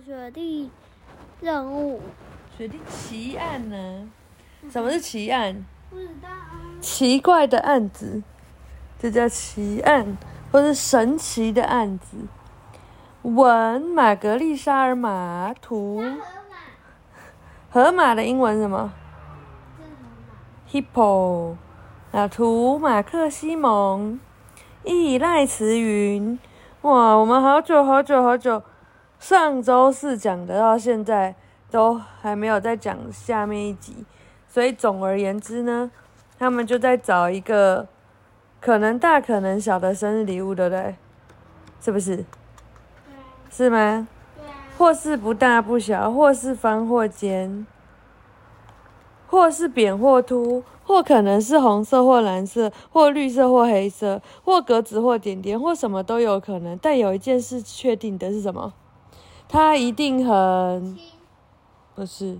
雪地任务，雪地奇案呢？什么是奇案？不知道啊。奇怪的案子，这叫奇案，或是神奇的案子。文玛格丽莎尔马图河马，的英文是什么。？hippo。啊，图马克西蒙，依赖慈云。哇，我们好久好久好久，上周四讲的到现在都还没有再讲下面一集，所以总而言之呢，他们就在找一个可能大可能小的生日礼物，对不对？是不是？是吗？或是不大不小，或是方或尖，或是扁或凸，或可能是红色或蓝色，或绿色或黑色，或格子或点点，或什么都有可能。但有一件事确定的是什么？他一定很不是，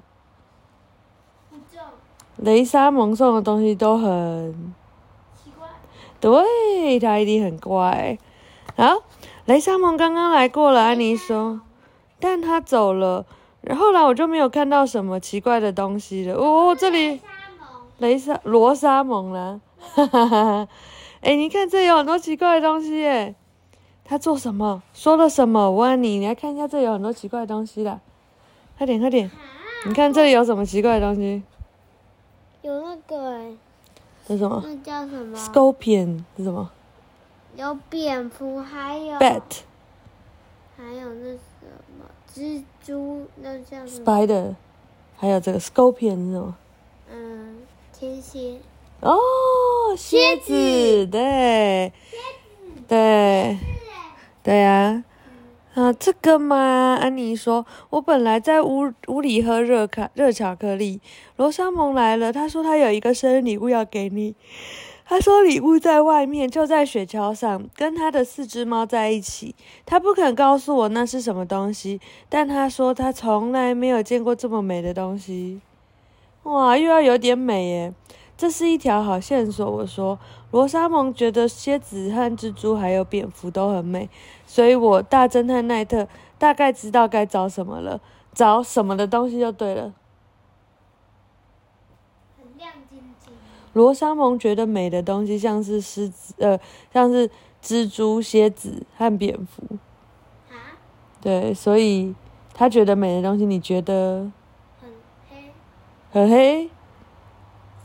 雷莎蒙送的东西都很奇怪。对，他一定很乖。好，雷莎蒙刚刚来过了，安妮说。但他走了，然后来我就没有看到什么奇怪的东西了。哦，这里，雷莎罗莎蒙啦，哈哈哈哈！哎，你看这有很多奇怪的东西耶。他做什么？说了什么？我问你，你来看一下，这有很多奇怪的东西的。快点，快点！啊，你看这里有什么奇怪的东西？有那个哎，这是什么那叫什么？？Scorpion 是什么有蝙蝠，还有？Bat 还有那什么蜘蛛，那叫什么？Spider，还有这个 Scorpion 是什么？嗯，天蝎。哦，蝎子，对，对，对呀、啊，这个嘛，安妮说，我本来在屋屋里喝热卡热巧克力，罗莎蒙来了，他说他有一个生日礼物要给你，他说礼物在外面，就在雪橇上，跟他的四只猫在一起，他不肯告诉我那是什么东西，但他说他从来没有见过这么美的东西，哇，又要有点美耶。这是一条好线索。我说，罗莎蒙觉得蝎子和蜘蛛还有蝙蝠都很美，所以我大侦探奈特大概知道该找什么了，找什么的东西就对了。很亮晶晶。罗莎蒙觉得美的东西像是狮子，呃，像是蜘蛛、蝎子和蝙蝠。啊，对，所以他觉得美的东西，你觉得很黑，很黑？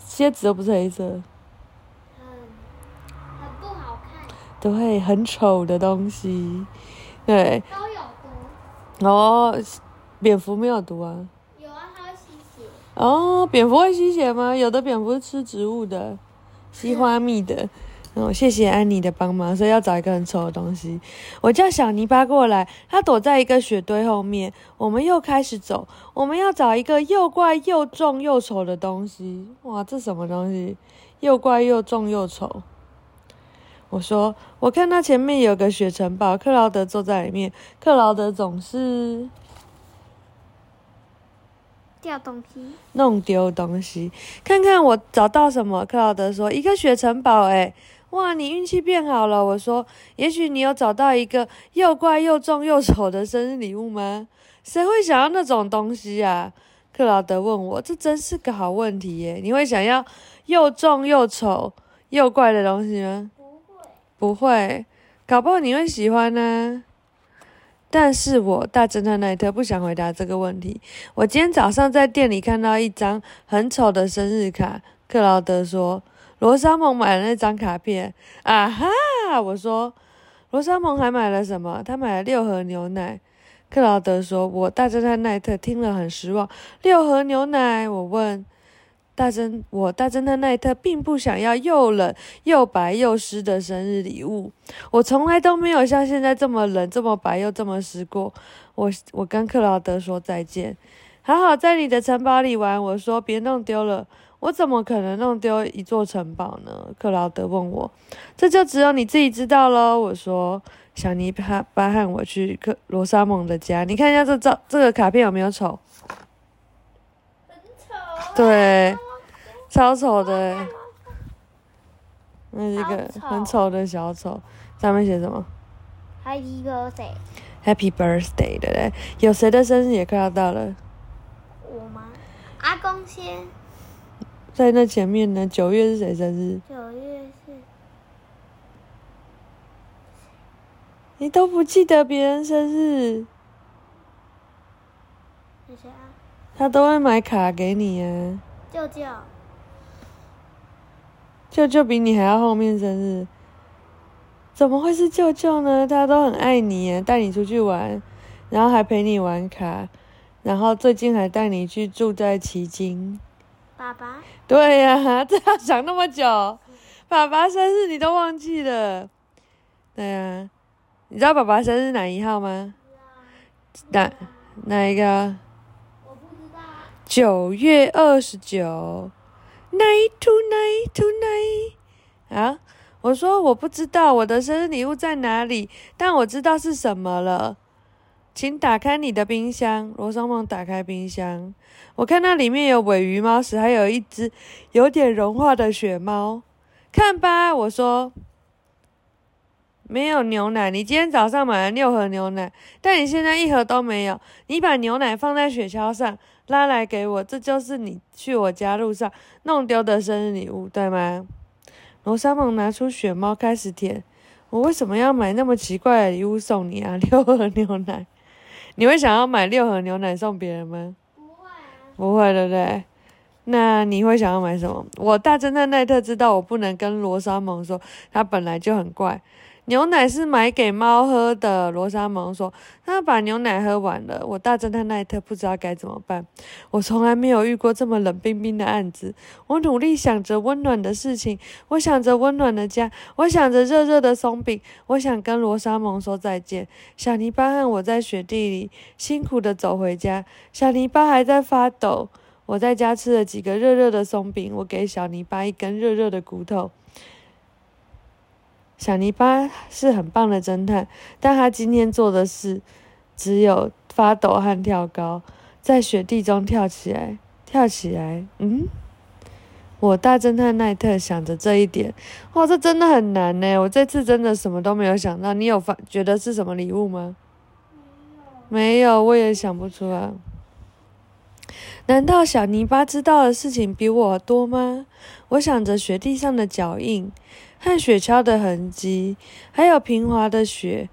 蝎子又不是黑色，很很不好看，对，很丑的东西。对，都有毒。哦，蝙蝠没有毒啊。有啊，它会吸血。哦，蝙蝠会吸血吗？有的蝙蝠是吃植物的，吸花蜜的。哦，谢谢安妮的帮忙，所以要找一个很丑的东西。我叫小泥巴过来，他躲在一个雪堆后面。我们又开始走，我们要找一个又怪又重又丑的东西。哇，这什么东西？又怪又重又丑。我说，我看到前面有个雪城堡，克劳德坐在里面。克劳德总是掉东西。弄丢东西。看看我找到什么？克劳德说：“一个雪城堡。”哎，哇，你运气变好了。我说：“也许你有找到一个又怪又重又丑的生日礼物吗？谁会想要那种东西啊？”克劳德问我：“这真是个好问题耶！你会想要又重又丑又怪的东西吗？”不会。不会，搞不好你会喜欢呢、但是我大侦探奈特不想回答这个问题。我今天早上在店里看到一张很丑的生日卡，克劳德说罗莎蒙买了那张卡片。啊哈！我说罗莎蒙还买了什么？他买了六盒牛奶。克劳德说：“我大侦探奈特听了很失望。六盒牛奶？”我问大侦，我大侦探奈特并不想要又冷又白又湿的生日礼物。我从来都没有像现在这么冷、这么白又这么湿过。我我跟克劳德说再见，好好在你的城堡里玩。我说别弄丢了。我怎么可能弄丢一座城堡呢？克劳德问我。这就只有你自己知道喽。我说小尼巴巴和我去克罗莎蒙的家，你看一下这照这个卡片有没有丑？很丑啊。对，超丑的欸。那是一个很丑的小丑，上面写什么？Happy birthday，Happy Birthday 的嘞。有谁的生日也快要到了？我吗？阿公先。在那前面呢？九月是谁生日？九月是。你都不记得别人生日？谁啊？他都会买卡给你啊。舅舅。舅舅比你还要后面生日。怎么会是舅舅呢？他都很爱你，带你出去玩，然后还陪你玩卡，然后最近还带你去住在奇经。爸爸。对呀，这要想那么久，爸爸生日你都忘记了。对呀，你知道爸爸生日哪一号吗？哪哪一个？我不知道。九月二十九，night to night to night，啊。我说我不知道我的生日礼物在哪里，但我知道是什么了。请打开你的冰箱，罗松梦打开冰箱，我看到里面有尾鱼猫屎，还有一只有点融化的雪猫。看吧，我说没有牛奶。你今天早上买了六盒牛奶，但你现在一盒都没有。你把牛奶放在雪橇上拉来给我，这就是你去我家路上弄丢的生日礼物，对吗？罗莎蒙拿出雪猫开始舔。我为什么要买那么奇怪的礼物送你啊？六盒牛奶，你会想要买六盒牛奶送别人吗？不会，不会，对不对？那你会想要买什么？我大侦探奈特知道我不能跟罗莎蒙说，他本来就很怪。牛奶是买给猫喝的，罗莎蒙说。他把牛奶喝完了，我大侦探奈特不知道该怎么办。我从来没有遇过这么冷冰冰的案子。我努力想着温暖的事情，我想着温暖的家，我想着热热的松饼，我想跟罗莎蒙说再见。小泥巴和我在雪地里辛苦的走回家，小泥巴还在发抖。我在家吃了几个热热的松饼，我给小泥巴一根热热的骨头。小泥巴是很棒的侦探，但他今天做的事只有发抖和跳高，在雪地中跳起来，跳起来。嗯，我大侦探奈特想着这一点，哇，这真的很难呢。我这次真的什么都没有想到。你有发觉得是什么礼物吗？没有，我也想不出来。难道小泥巴知道的事情比我多吗？我想着雪地上的脚印。和雪橇的痕迹，还有平滑的雪，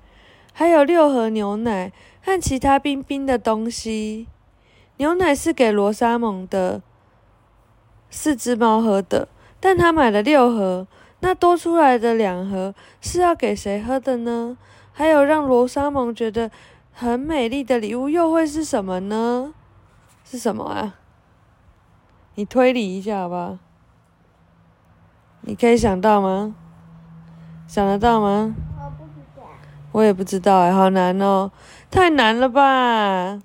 还有六盒牛奶和其他冰冰的东西。牛奶是给罗莎蒙的四只猫喝的，但他买了六盒，那多出来的两盒是要给谁喝的呢？还有让罗莎蒙觉得很美丽的礼物又会是什么呢？是什么啊？你推理一下好不好？你可以想到吗？想得到吗？我不知道。我也不知道哎，好难哦，太难了吧！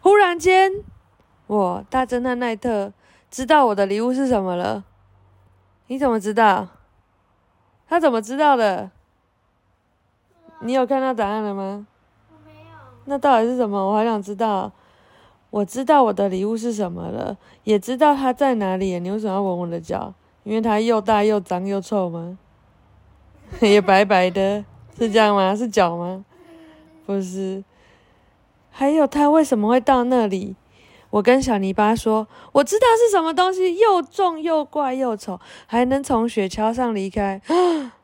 忽然间，我大侦探奈特知道我的礼物是什么了。你怎么知道？他怎么知道的？你有看到答案了吗？我没有。那到底是什么？我好想知道。我知道我的礼物是什么了，也知道它在哪里。你为什么要闻我的脚？因为它又大又脏又臭吗？也白白的，是这样吗？是脚吗？不是。还有，他为什么会到那里？我跟小泥巴说，我知道是什么东西，又重又怪又丑，还能从雪橇上离开，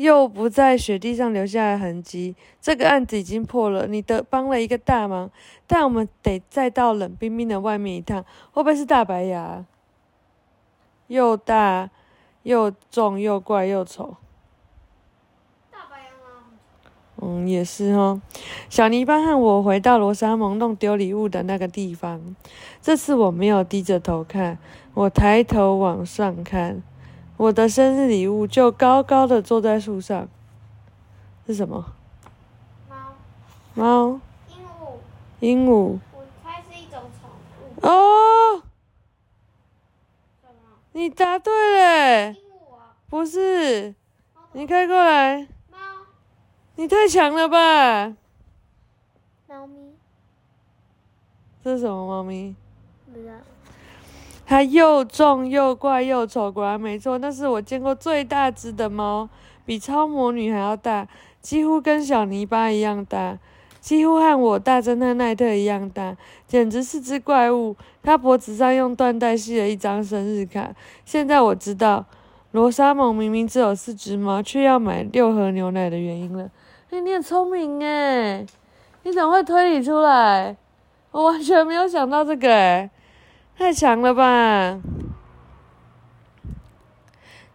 又不在雪地上留下痕迹。这个案子已经破了，你的帮了一个大忙，但我们得再到冷冰冰的外面一趟。会不会是大白牙？又大又重又怪又丑。嗯，也是哦。小泥巴和我回到罗莎蒙弄丢礼物的那个地方。这次我没有低着头看，我抬头往上看，我的生日礼物就高高的坐在树上。是什么？猫。猫。鹦鹉。鹦鹉。我猜是一种宠物。哦。什么？你答对了。鹦鹉啊。不是。你开过来。猫你太强了吧！猫咪，这是什么猫咪？不知道。它又重又怪又丑，果然没错，那是我见过最大只的猫，比超魔女还要大，几乎跟小泥巴一样大。几乎和我大侦探奈特一样大，简直是只怪物。它脖子上用缎带系了一张生日卡。现在我知道罗莎蒙明明只有四只猫，却要买六盒牛奶的原因了。你很聪明哎，你怎么会推理出来？我完全没有想到这个哎，太强了吧！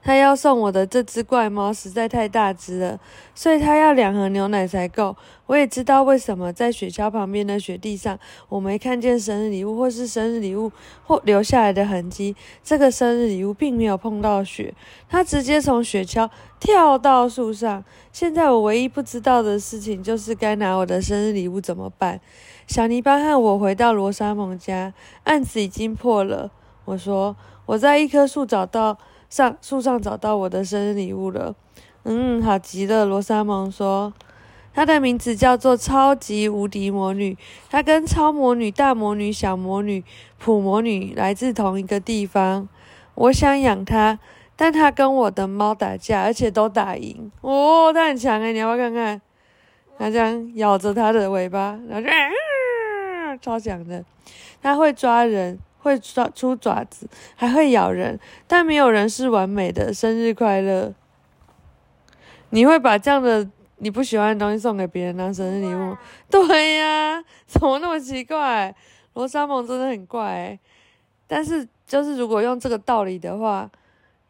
他要送我的这只怪猫实在太大只了，所以他要两盒牛奶才够。我也知道为什么在雪橇旁边的雪地上，我没看见生日礼物或是生日礼物或留下来的痕迹。这个生日礼物并没有碰到雪，它直接从雪橇跳到树上。现在我唯一不知道的事情就是该拿我的生日礼物怎么办。小泥巴和我回到罗莎蒙家，案子已经破了。我说我在一棵树找到。上树上找到我的生日礼物了，嗯，好极了。罗莎蒙说，她的名字叫做超级无敌魔女，她跟超魔女、大魔女、小魔女、普魔女来自同一个地方。我想养它，但她跟我的猫打架，而且都打赢。哦，她很强诶，你要不要看看？她这样咬着它的尾巴，然后就超强的，它会抓人。会抓出爪子，还会咬人，但没有人是完美的。生日快乐！你会把这样的你不喜欢的东西送给别人当生日礼物？对呀，怎么那么奇怪？罗莎蒙真的很怪。但是就是如果用这个道理的话，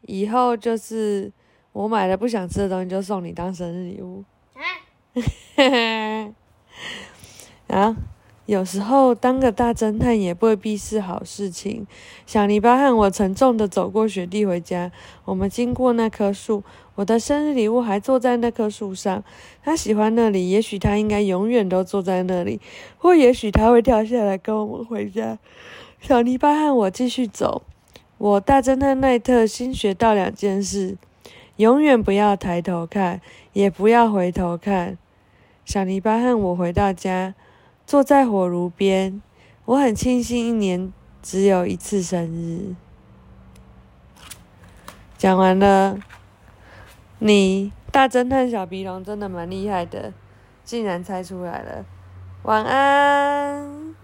以后就是我买了不想吃的东西就送你当生日礼物。啊。有时候当个大侦探也未必是好事情。小泥巴和我沉重地走过雪地回家。我们经过那棵树，我的生日礼物还坐在那棵树上。他喜欢那里，也许他应该永远都坐在那里，或也许他会跳下来跟我们回家。小泥巴和我继续走。我大侦探奈特新学到两件事：永远不要抬头看，也不要回头看。小泥巴和我回到家。坐在火炉边，我很庆幸一年只有一次生日。讲完了，你大侦探小鼻龙真的蛮厉害的，竟然猜出来了。晚安。